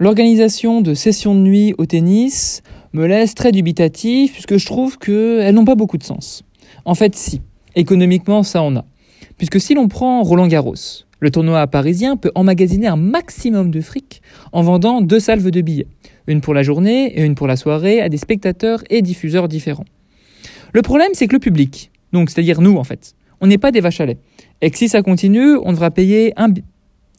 L'organisation de sessions de nuit au tennis me laisse très dubitatif puisque je trouve qu'elles n'ont pas beaucoup de sens. En fait, si. Économiquement, ça en a. Puisque si l'on prend Roland Garros, le tournoi parisien peut emmagasiner un maximum de fric en vendant deux salves de billets, une pour la journée et une pour la soirée à des spectateurs et diffuseurs différents. Le problème, c'est que le public, donc c'est-à-dire nous en fait, on n'est pas des vaches à lait. Et que si ça continue, on devra payer un,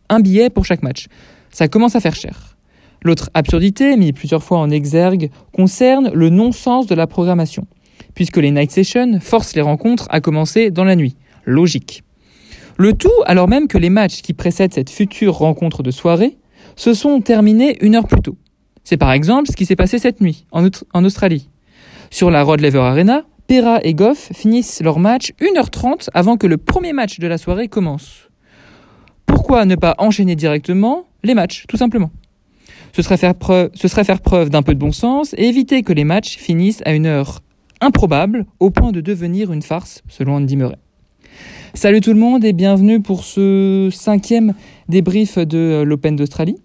un billet pour chaque match. Ça commence à faire cher. L'autre absurdité, mise plusieurs fois en exergue, concerne le non-sens de la programmation, puisque les night sessions forcent les rencontres à commencer dans la nuit. Logique. Le tout alors même que les matchs qui précèdent cette future rencontre de soirée se sont terminés une heure plus tôt. C'est par exemple ce qui s'est passé cette nuit en, Australie. Sur la Rod Laver Arena, Pera et Goff finissent leur match 1h30 avant que le premier match de la soirée commence. Pourquoi ne pas enchaîner directement les matchs, tout simplement? Ce serait, faire preuve, ce serait faire preuve d'un peu de bon sens et éviter que les matchs finissent à une heure improbable au point de devenir une farce, selon Andy Murray. Salut tout le monde et bienvenue pour ce cinquième débrief de l'Open d'Australie.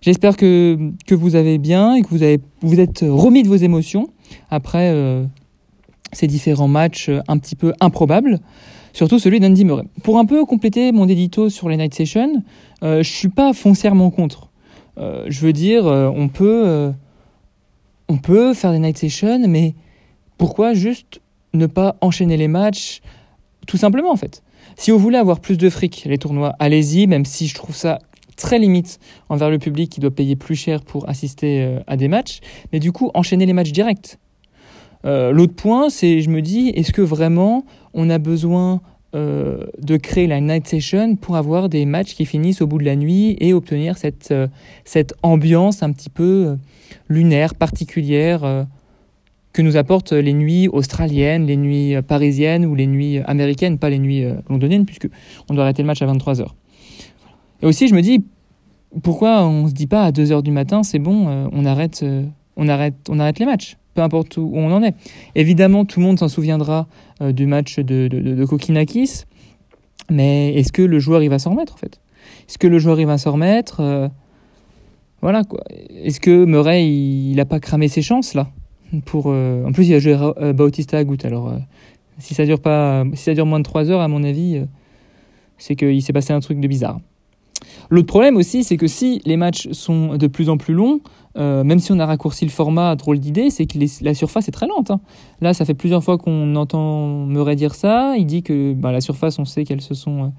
J'espère que, que vous avez bien et que vous, avez, vous êtes remis de vos émotions après euh, ces différents matchs un petit peu improbables, surtout celui d'Andy Murray. Pour un peu compléter mon édito sur les Night Sessions, euh, je suis pas foncièrement contre. Euh, je veux dire, euh, on peut, euh, on peut faire des night sessions, mais pourquoi juste ne pas enchaîner les matchs Tout simplement, en fait? Si vous voulez avoir plus de fric, les tournois, allez-y, même si je trouve ça très limite envers le public qui doit payer plus cher pour assister à des matchs. Mais du coup, enchaîner les matchs directs. L'autre point, c'est, je me dis, est-ce que vraiment on a besoin euh, de créer la night session pour avoir des matchs qui finissent au bout de la nuit et obtenir cette, euh, cette ambiance un petit peu euh, lunaire, particulière que nous apportent les nuits australiennes, les nuits parisiennes ou les nuits américaines, pas les nuits londoniennes, puisque on doit arrêter le match à 23h. Et aussi, je me dis, pourquoi on se dit pas à 2h du matin, c'est bon, on, arrête, on, arrête, on arrête les matchs? Peu importe où on en est. Évidemment, tout le monde s'en souviendra euh, du match de, de, Kokinakis, mais est-ce que le joueur il va s'en remettre en fait? Est-ce que le joueur il va s'en remettre euh, Voilà quoi. Est-ce que Murray il n'a pas cramé ses chances là? Pour, euh, En plus, il a joué Bautista Agut, alors si ça dure pas, si ça dure moins de 3 heures, à mon avis, c'est qu'il s'est passé un truc de bizarre. L'autre problème aussi, c'est que si les matchs sont de plus en plus longs, euh, même si on a raccourci le format, drôle d'idée, c'est que la surface est très lente. Hein. Là, ça fait plusieurs fois qu'on entend Murray dire ça. Il dit que bah, la surface, on sait qu'elles se sont,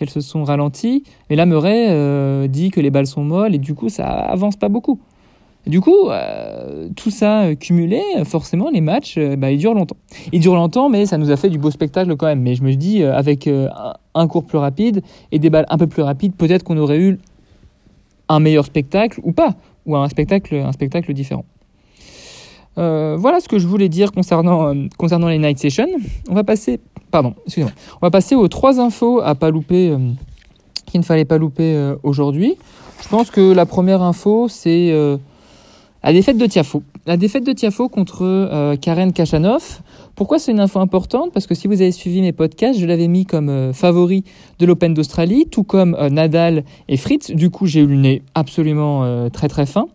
euh, se sont ralenties. Mais là, Murray euh, dit que les balles sont molles et du coup, ça avance pas beaucoup. Du coup, tout ça cumulé, forcément, les matchs, bah, ils durent longtemps. Ils durent longtemps, mais ça nous a fait du beau spectacle quand même. Mais je me dis, avec un cours plus rapide et des balles un peu plus rapides, peut-être qu'on aurait eu un meilleur spectacle ou pas ou un spectacle, un spectacle différent. Euh, voilà ce que je voulais dire concernant, euh, concernant les night sessions. On va passer, pardon, excusez-moi. On va passer aux trois infos à pas louper, euh, qu'il ne fallait pas louper aujourd'hui. Je pense que la première info, c'est la défaite de Tiafo. La défaite de Tiafo contre Karen Kachanov. Pourquoi c'est une info importante? Parce que si vous avez suivi mes podcasts, je l'avais mis comme euh, favori de l'Open d'Australie, tout comme euh, Nadal et Fritz. Du coup, j'ai eu le nez absolument euh, très très fin.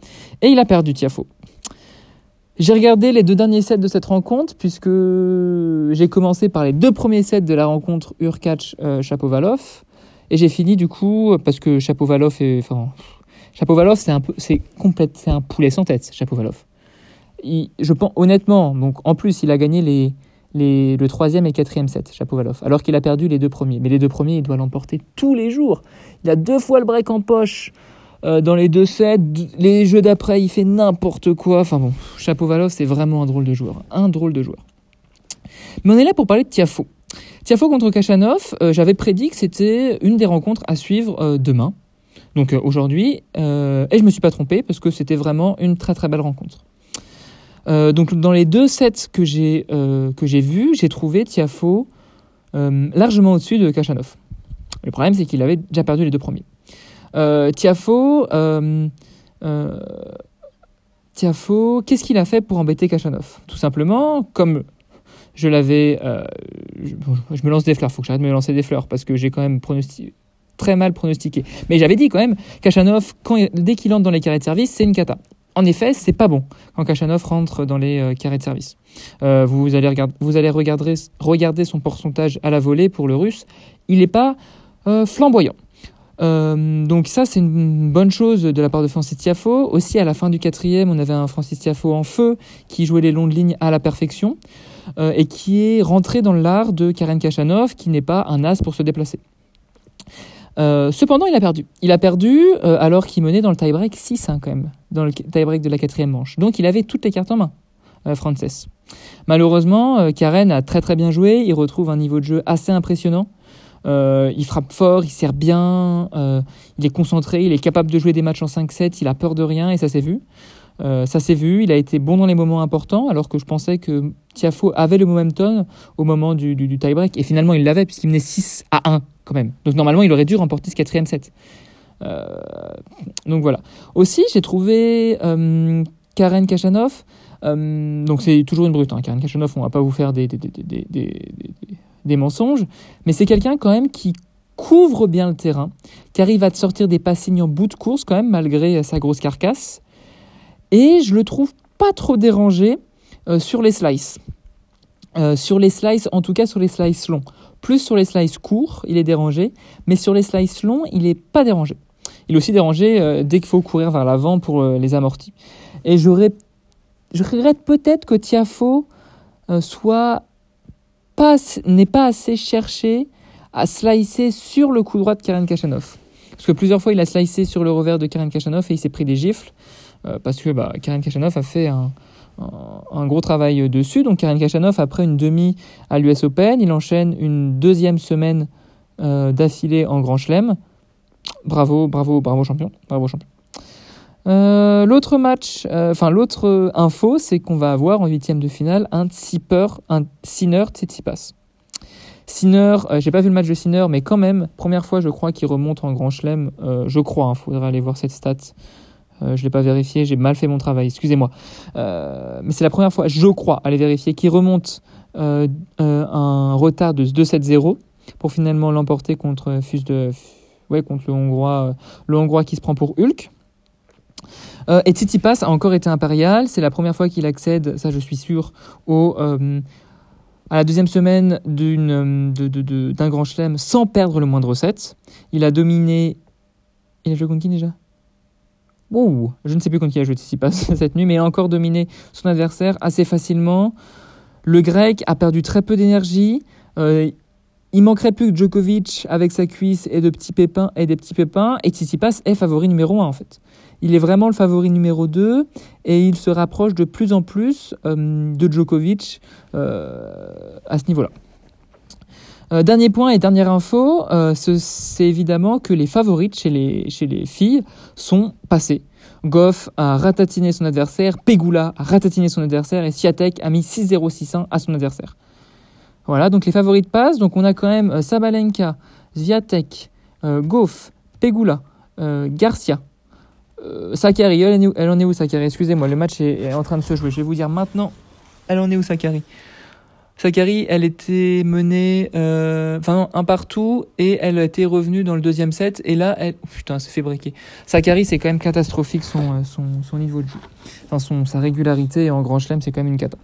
Et il a perdu Tiafo. J'ai regardé les deux derniers sets de cette rencontre, puisque j'ai commencé par les deux premiers sets de la rencontre Urkach-Chapovalov. et j'ai fini du coup, parce que Chapovalov est. Enfin, Chapovalov, c'est un, c'est un poulet sans tête, Chapovalov je pense honnêtement, en plus, il a gagné le troisième et quatrième set, Chapovalov, alors qu'il a perdu les deux premiers. Mais les deux premiers, il doit l'emporter tous les jours. Il a deux fois le break en poche euh, dans les deux sets. Les jeux d'après, il fait n'importe quoi. Enfin bon, Chapovalov, c'est vraiment un drôle de joueur. Un drôle de joueur. Mais on est là pour parler de Tiafo. Tiafo contre Kachanov, euh, j'avais prédit que c'était une des rencontres à suivre euh, demain. Donc aujourd'hui, et je me suis pas trompé parce que c'était vraiment une très très belle rencontre. Euh, donc dans les deux sets que j'ai euh, que j'ai vus, j'ai trouvé Tiafo euh, largement au-dessus de Kachanov. Le problème, c'est qu'il avait déjà perdu les deux premiers. Tiafo, Tiafo, qu'est-ce qu'il a fait pour embêter Kachanov? Tout simplement, comme je l'avais, je, me lance des fleurs. Faut que j'arrête de me lancer des fleurs parce que j'ai quand même pronostiqué très mal pronostiqué. Mais j'avais dit quand même, Kachanov, dès qu'il entre dans les carrés de service, c'est une cata. En effet, c'est pas bon quand Kachanov rentre dans les euh, carrés de service. Euh, vous, allez vous allez regarder, regarder son pourcentage à la volée pour le russe. Il n'est pas euh, flamboyant. donc ça, c'est une bonne chose de la part de Francis Tiafo. Aussi, à la fin du quatrième, on avait un Francis Tiafo en feu qui jouait les longues lignes à la perfection et qui est rentré dans l'art de Karen Kachanov, qui n'est pas un as pour se déplacer. Euh, cependant, il a perdu. Il a perdu euh, alors qu'il menait dans le tie-break 6-1 quand même, dans le tie-break de la quatrième manche. Donc il avait toutes les cartes en main, euh, Frances. Malheureusement, Karen a très très bien joué. Il retrouve un niveau de jeu assez impressionnant. il frappe fort, il sert bien, il est concentré, il est capable de jouer des matchs en 5-7, il a peur de rien et ça s'est vu. ça s'est vu, il a été bon dans les moments importants, alors que je pensais que Tiafo avait le momentum au moment du, du, du tie-break, et finalement il l'avait puisqu'il menait 6 à 1 quand même. Donc normalement, il aurait dû remporter ce quatrième set. Euh, donc voilà. Aussi, j'ai trouvé euh, Karen Kachanov. Euh, donc c'est toujours une brute. Hein. Karen Kachanov, on va pas vous faire des, des, des, des mensonges. Mais c'est quelqu'un quand même qui couvre bien le terrain, qui arrive à te sortir des passings en bout de course quand même, malgré sa grosse carcasse. Et je le trouve pas trop dérangé sur les slices. sur les slices, en tout cas sur les slices longs. Plus sur les slices courts, il est dérangé, mais sur les slices longs, il n'est pas dérangé. Il est aussi dérangé euh, dès qu'il faut courir vers l'avant pour euh, les amortis. Et je regrette peut-être que Tiafo euh, soit pas n'ait pas assez cherché à slicer sur le coup droit de Karen Kachanov. Parce que plusieurs fois, il a slicé sur le revers de Karen Kachanov et il s'est pris des gifles. parce que bah, Karen Kachanov a fait un, un gros travail dessus. Donc Karen Kachanov, après une demi à l'US Open, il enchaîne une deuxième semaine euh, d'affilée en Grand Chelem. Bravo, bravo, bravo champion, bravo champion. Euh, l'autre match, euh, enfin l'autre info, c'est qu'on va avoir en huitième de finale un Tsipper, un Sinner Tsitsipas. Sinner, j'ai pas vu le match de Sinner, mais quand même, première fois je crois qu'il remonte en Grand Chelem, je crois, il hein, faudrait aller voir cette stat euh, je l'ai pas vérifié, j'ai mal fait mon travail, excusez-moi. Euh, mais c'est la première fois, je crois, aller vérifier, qu'il remonte euh, un retard de 2-7-0 pour finalement l'emporter contre, de, ouais, contre le, Hongrois, le Hongrois qui se prend pour Hulk. et Tsitsipas a encore été impérial, c'est la première fois qu'il accède, ça je suis sûr, au, à la deuxième semaine d'un grand chelem sans perdre le moindre set. Il a dominé... Il a joué contre qui déjà? Je ne sais plus contre qui a joué Tsitsipas cette nuit, mais il a encore dominé son adversaire assez facilement. Le grec a perdu très peu d'énergie. Euh, il manquerait plus que Djokovic avec sa cuisse et de petits pépins et des petits pépins. Et Tsitsipas est favori numéro 1 en fait. Il est vraiment le favori numéro 2 et il se rapproche de plus en plus euh, de Djokovic euh, à ce niveau-là. Dernier point et dernière info, c'est évidemment que les favorites chez les, filles sont passées. Goff a ratatiné son adversaire, Pegula a ratatiné son adversaire et Siatek a mis 6-0-6-1 à son adversaire. Voilà, donc les favoris passent. Donc on a quand même euh, Sabalenka, Sviatek, euh, Goff, Pegula, euh, Garcia, Sakari. Elle, en est où Sakari Excusez-moi, le match est, en train de se jouer. Je vais vous dire maintenant, elle en est où Sakari Sakari, elle était menée, euh, enfin un partout, et elle était revenue dans le deuxième set, et là, elle, oh, putain, c'est fait briquer. Sakari, c'est quand même catastrophique son, euh, son, son, niveau de jeu. Enfin, son, sa régularité en grand chelem, c'est quand même une cata.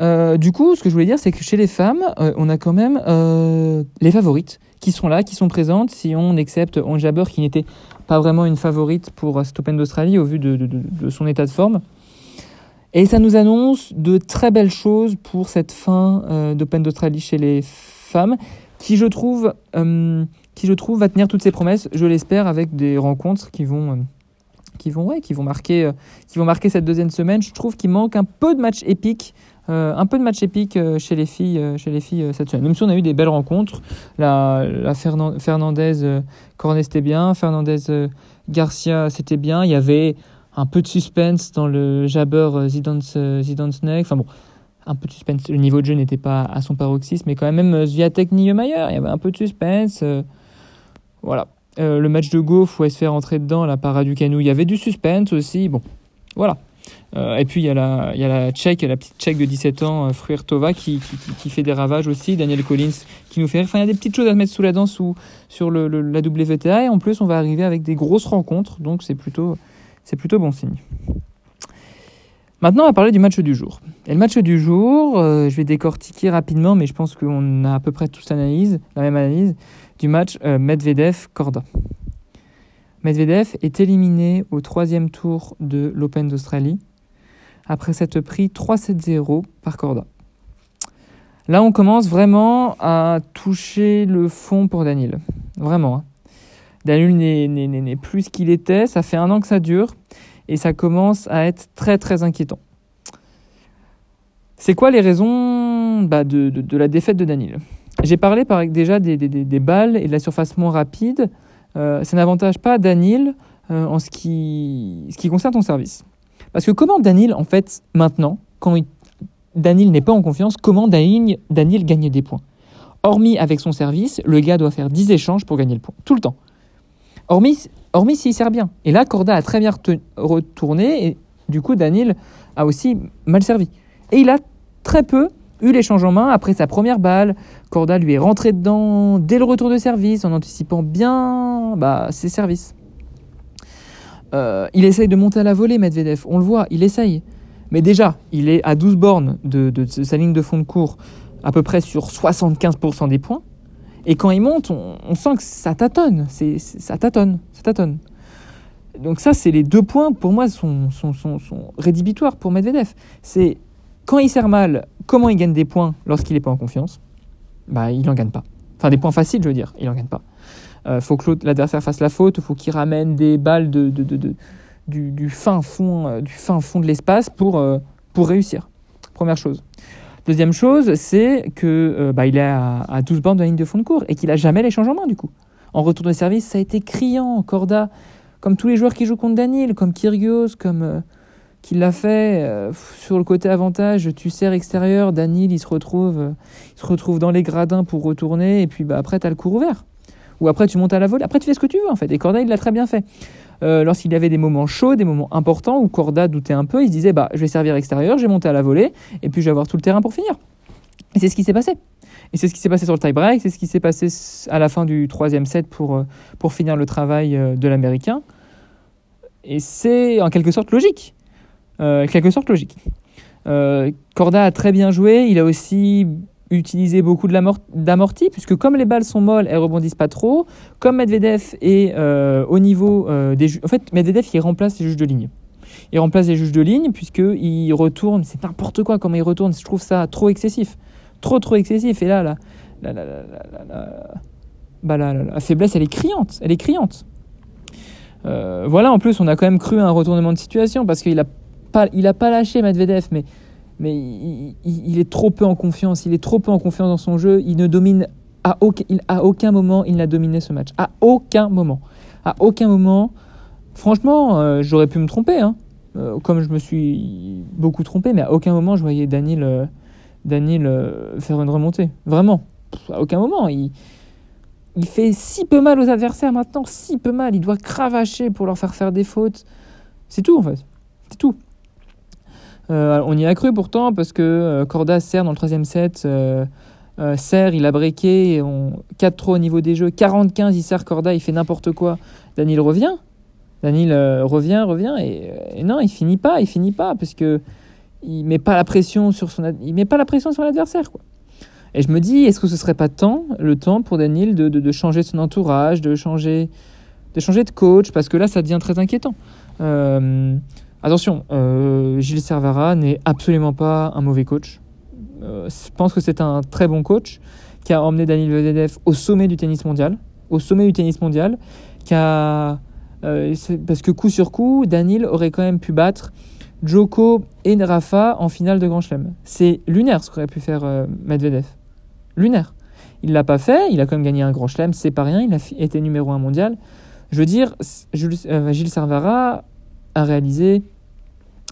Euh, du coup, ce que je voulais dire, c'est que chez les femmes, on a quand même les favorites qui sont là, qui sont présentes, si on accepte Onge Jabber, qui n'était pas vraiment une favorite pour cet Open d'Australie au vu de, de son état de forme. Et ça nous annonce de très belles choses pour cette fin euh, d'Open d'Australie chez les femmes, qui je trouve, euh, qui je trouve va tenir toutes ses promesses. Je l'espère avec des rencontres qui vont, euh, qui vont, ouais, qui vont marquer, euh, qui vont marquer cette deuxième semaine. Je trouve qu'il manque un peu de matchs épiques. Euh, un peu de match épique chez les filles, chez les filles cette semaine. Même si on a eu des belles rencontres, la, la Fernandez Cornet c'était bien, Fernandez Garcia c'était bien. Il y avait un peu de suspense dans le jabber euh, Zidane euh, Snake. Enfin bon, un peu de suspense. Le niveau de jeu n'était pas à son paroxysme, mais quand même, même euh, Zviatek Niemeyer, il y avait un peu de suspense. voilà. le match de Goff où elle se fait rentrer dedans, la parade du canou, il y avait du suspense aussi. Bon, voilà. Euh, et puis il y, a la, il y a la tchèque, la petite tchèque de 17 ans, euh, Fruertova, qui, qui, qui, fait des ravages aussi. Daniel Collins qui nous fait rire. Enfin, il y a des petites choses à mettre sous la dent sur le, la WTA. Et en plus, on va arriver avec des grosses rencontres. Donc c'est plutôt, c'est plutôt bon signe. Maintenant, on va parler du match du jour. Et le match du jour, euh, je vais décortiquer rapidement, mais je pense qu'on a à peu près tous l'analyse, la même analyse, du match Medvedev-Korda. Medvedev est éliminé au troisième tour de l'Open d'Australie après s'être pris 3-7-0 par Corda. Là, on commence vraiment à toucher le fond pour Daniel. Vraiment. Hein. Daniel n'est plus ce qu'il était. Ça fait un an que ça dure. Et ça commence à être très, très inquiétant. C'est quoi les raisons bah, de, la défaite de Daniel J'ai parlé par, déjà des, balles et de la surface moins rapide. Euh, ça n'avantage pas Daniel euh, en ce qui, ce qui concerne ton service. Parce que comment Daniel, en fait, maintenant, quand Daniel n'est pas en confiance, comment Daniel, Daniel gagne des points? Hormis avec son service, le gars doit faire 10 échanges pour gagner le point, tout le temps. Hormis, hormis s'il sert bien. Et là, Corda a très bien retourné, et du coup, Daniel a aussi mal servi. Et il a très peu eu l'échange en main après sa première balle. Corda lui est rentré dedans dès le retour de service en anticipant bien bah, ses services. Euh, il essaye de monter à la volée, Medvedev. On le voit, il essaye. Mais déjà, il est à 12 bornes de, sa ligne de fond de cours, à peu près sur 75% des points. Et quand il monte, on, sent que ça tâtonne. C'est, ça tâtonne. Ça tâtonne. Donc ça, c'est les deux points, pour moi, sont, sont, rédhibitoires pour Medvedev. C'est quand il sert mal, comment il gagne des points lorsqu'il n'est pas en confiance? Bah, il n'en gagne pas. Enfin, des points faciles, je veux dire, il n'en gagne pas. Euh, faut que l'adversaire fasse la faute, il faut qu'il ramène des balles de, du, fin fond, euh, du fin fond de l'espace pour, euh, pour réussir. Première chose. Deuxième chose, c'est que bah, il est à, à, 12 bornes de la ligne de fond de cours et qu'il n'a jamais l'échange en main du coup. En retour de service, ça a été criant. Corda, comme tous les joueurs qui jouent contre Daniel, comme Kyrgios, comme qui l'a fait sur le côté avantage, tu sers extérieur, Daniel il se retrouve, il se retrouve dans les gradins pour retourner et puis bah, après tu as le cours ouvert ou après tu montes à la volée. Après, tu fais ce que tu veux en fait. Et Corda, il l'a très bien fait. Euh, lorsqu'il y avait des moments chauds, des moments importants où Corda doutait un peu, il se disait bah, je vais servir extérieur, je vais monter à la volée, et puis je vais avoir tout le terrain pour finir. Et c'est ce qui s'est passé. Et c'est ce qui s'est passé sur le tie-break, c'est ce qui s'est passé à la fin du troisième set pour, euh, pour finir le travail euh, de l'Américain. Et c'est en quelque sorte logique. Quelque sorte logique. Corda a très bien joué, il a aussi utiliser beaucoup d'amorti, puisque comme les balles sont molles, elles rebondissent pas trop. Comme Medvedev est euh, au niveau euh, des juges. En fait, Medvedev, il remplace les juges de ligne. Il remplace les juges de ligne, puisqu'il retourne, c'est n'importe quoi comment il retourne. Je trouve ça trop excessif. Trop, trop excessif. Et là, la, la, la, bah, la faiblesse, elle est criante. Elle est criante. Euh, voilà, en plus, on a quand même cru à un retournement de situation, parce qu'il a pas, pas lâché Medvedev, mais mais il, est trop peu en confiance, il est trop peu en confiance dans son jeu, il ne domine à aucun, moment, il n'a dominé ce match. À aucun moment. À aucun moment. Franchement, euh, j'aurais pu me tromper, hein. euh, comme je me suis beaucoup trompé, mais à aucun moment je voyais Daniel, euh, Daniel faire une remontée. Vraiment. À aucun moment. Il, il fait si peu mal aux adversaires maintenant, si peu mal. Il doit cravacher pour leur faire faire des fautes. C'est tout en fait. C'est tout. Euh, on y a cru pourtant parce que euh, Corda sert dans le troisième set. Euh, sert, il a breaké, on... 4-3 au niveau des jeux. 45, il sert Corda, il fait n'importe quoi. Daniel revient. Daniel revient, revient. Et, non, il finit pas, il finit pas parce que il met pas la pression sur son, il met pas la pression sur l'adversaire. Quoi. Et je me dis, est-ce que ce serait pas temps, le temps pour Daniel de, changer son entourage, de changer, de de coach, parce que là, ça devient très inquiétant. Euh, Attention, euh, Gilles Servara n'est absolument pas un mauvais coach. Euh, je pense que c'est un très bon coach qui a emmené Daniel Medvedev au sommet du tennis mondial, au sommet du tennis mondial, qui a, euh, parce que coup sur coup, Daniel aurait quand même pu battre Joko et Rafa en finale de Grand Chelem. C'est lunaire ce qu'aurait pu faire Medvedev. Lunaire. Il l'a pas fait, il a quand même gagné un Grand Chelem, c'est pas rien, il a été numéro un mondial. Je veux dire, Gilles Servara a réalisé.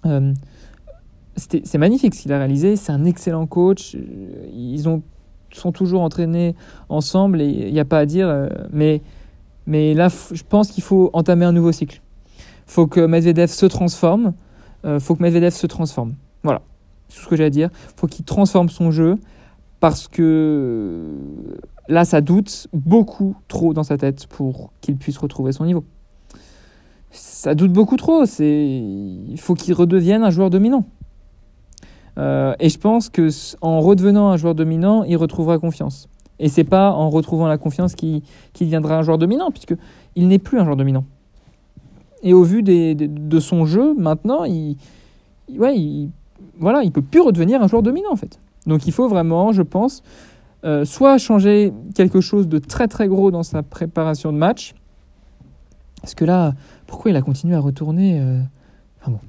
Euh, c'est magnifique ce qu'il a réalisé. C'est un excellent coach. Ils ont, sont toujours entraînés ensemble et il n'y a pas à dire. Euh, mais, mais là, je pense qu'il faut entamer un nouveau cycle. Il faut que Medvedev se transforme. euh, faut que Medvedev se transforme. Voilà, c'est ce que j'ai à dire. faut qu'il transforme son jeu parce que là, ça doute beaucoup trop dans sa tête pour qu'il puisse retrouver son niveau. Ça doute beaucoup trop. C'est, il faut qu'il redevienne un joueur dominant. Euh, et je pense que en redevenant un joueur dominant, il retrouvera confiance. Et c'est pas en retrouvant la confiance qu'il deviendra un joueur dominant, puisque il n'est plus un joueur dominant. Et au vu de son jeu, maintenant, il, ouais, il, voilà, il peut plus redevenir un joueur dominant en fait. Donc il faut vraiment, je pense, euh, soit changer quelque chose de très très gros dans sa préparation de match. Parce que là, pourquoi il a continué à retourner euh, Enfin bon.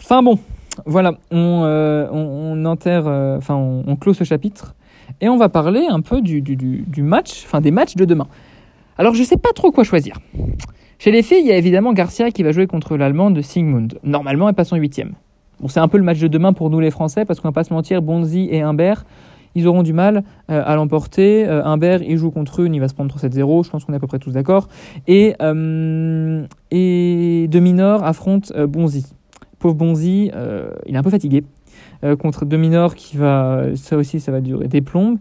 Enfin bon, voilà, on, euh, on, enterre, enfin on, on, clôt ce chapitre et on va parler un peu du, du, du match, enfin des matchs de demain. Alors je sais pas trop quoi choisir. Chez les filles, il y a évidemment Garcia qui va jouer contre l'Allemande Sigmund. Normalement, elle passe en huitième. Bon, c'est un peu le match de demain pour nous les Français, parce qu'on va pas se mentir, Bonzi et Humbert, ils auront du mal euh, à l'emporter. Euh, Humbert, il joue contre eux, il va se prendre 7-0, je pense qu'on est à peu près tous d'accord. Et, euh, et De affronte euh, Bonzi. Pauvre Bonzi, il est un peu fatigué. contre De qui va, ça aussi, ça va durer des plombes.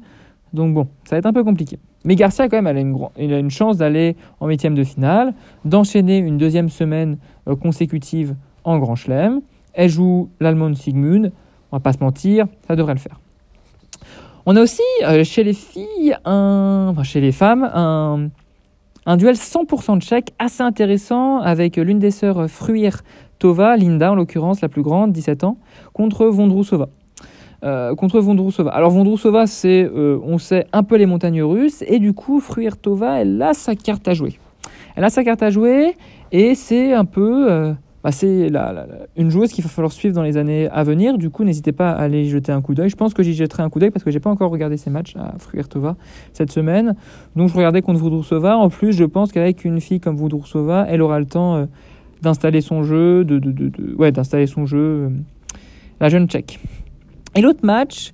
Donc bon, ça va être un peu compliqué. Mais Garcia, quand même, elle a une, il a une chance d'aller en huitième de finale, d'enchaîner une deuxième semaine consécutive en Grand Chelem. Elle joue l'allemande Sigmund. On va pas se mentir, ça devrait le faire. On a aussi euh, chez les filles, un, enfin chez les femmes, un, un duel 100% tchèque assez intéressant avec l'une des sœurs Fruir Tova, Linda en l'occurrence, la plus grande, 17 ans, contre Vondrousova. Euh, contre Vondrousova. Alors Vondrousova, c'est, euh, on sait, un peu les montagnes russes, et du coup, Fruir-Tova, elle a sa carte à jouer. Elle a sa carte à jouer, et c'est un peu bah, c'est une joueuse qu'il va falloir suivre dans les années à venir. Du coup, n'hésitez pas à aller jeter un coup d'œil. Je pense que j'y jetterai un coup d'œil parce que j'ai pas encore regardé ces matchs à Fruertova cette semaine. Donc, je regardais contre Voudroussova. En plus, je pense qu'avec une fille comme Voudroussova, elle aura le temps euh, d'installer son jeu, de, d'installer son jeu, euh, la jeune tchèque. Et l'autre match,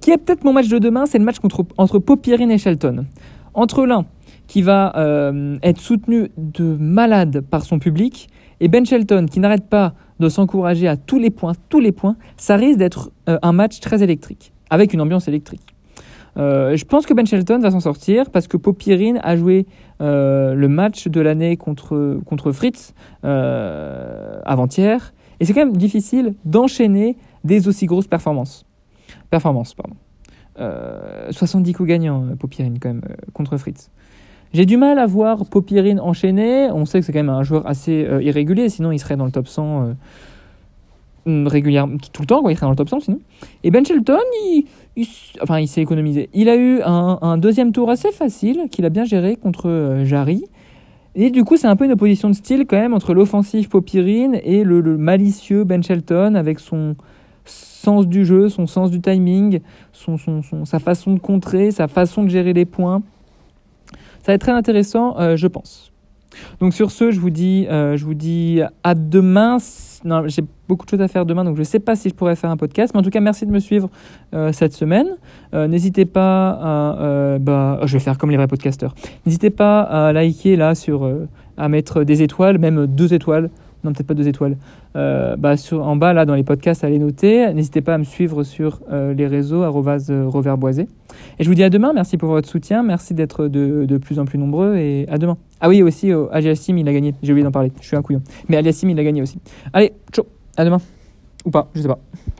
qui est peut-être mon match de demain, c'est le match contre, entre Popirine et Shelton. Entre l'un qui va euh, être soutenu de malade par son public et Ben Shelton qui n'arrête pas de s'encourager à tous les points, tous les points, ça risque d'être euh, un match très électrique, avec une ambiance électrique. Euh, je pense que Ben Shelton va s'en sortir parce que Popirine a joué euh, le match de l'année contre, Fritz avant-hier. Et c'est quand même difficile d'enchaîner des aussi grosses performances. Performances, pardon. 70 coups gagnants, Popirine, quand même, contre Fritz. J'ai du mal à voir Popirine enchaîner. On sait que c'est quand même un joueur assez euh, irrégulier, sinon il serait dans le top 100 euh, mm, régulièrement, tout le temps, quoi, il serait dans le top 100 sinon. Et Ben Shelton, il, enfin, il s'est économisé. Il a eu un, deuxième tour assez facile, qu'il a bien géré contre euh, Jarry. Et du coup, c'est un peu une opposition de style quand même entre l'offensif Popirine et le, malicieux Ben Shelton avec son sens du jeu, son sens du timing, son, sa façon de contrer, sa façon de gérer les points. Ça va être très intéressant, euh, je pense. Donc sur ce, je vous dis, euh, je vous dis à demain. Non, j'ai beaucoup de choses à faire demain, donc je ne sais pas si je pourrais faire un podcast. Mais en tout cas, merci de me suivre euh, cette semaine. N'hésitez pas à, bah, je vais faire comme les vrais podcasteurs. N'hésitez pas à liker là sur, à mettre des étoiles, même deux étoiles non peut-être pas deux étoiles, bah, sur, en bas là dans les podcasts, allez noter. N'hésitez pas à me suivre sur les réseaux reverboisé. Et je vous dis à demain. Merci pour votre soutien. Merci d'être de, plus en plus nombreux et à demain. Ah oui aussi, euh, Aliassim il a gagné. J'ai oublié d'en parler. Je suis un couillon. Mais Aliassim il a gagné aussi. Allez, ciao. À demain. Ou pas, je sais pas.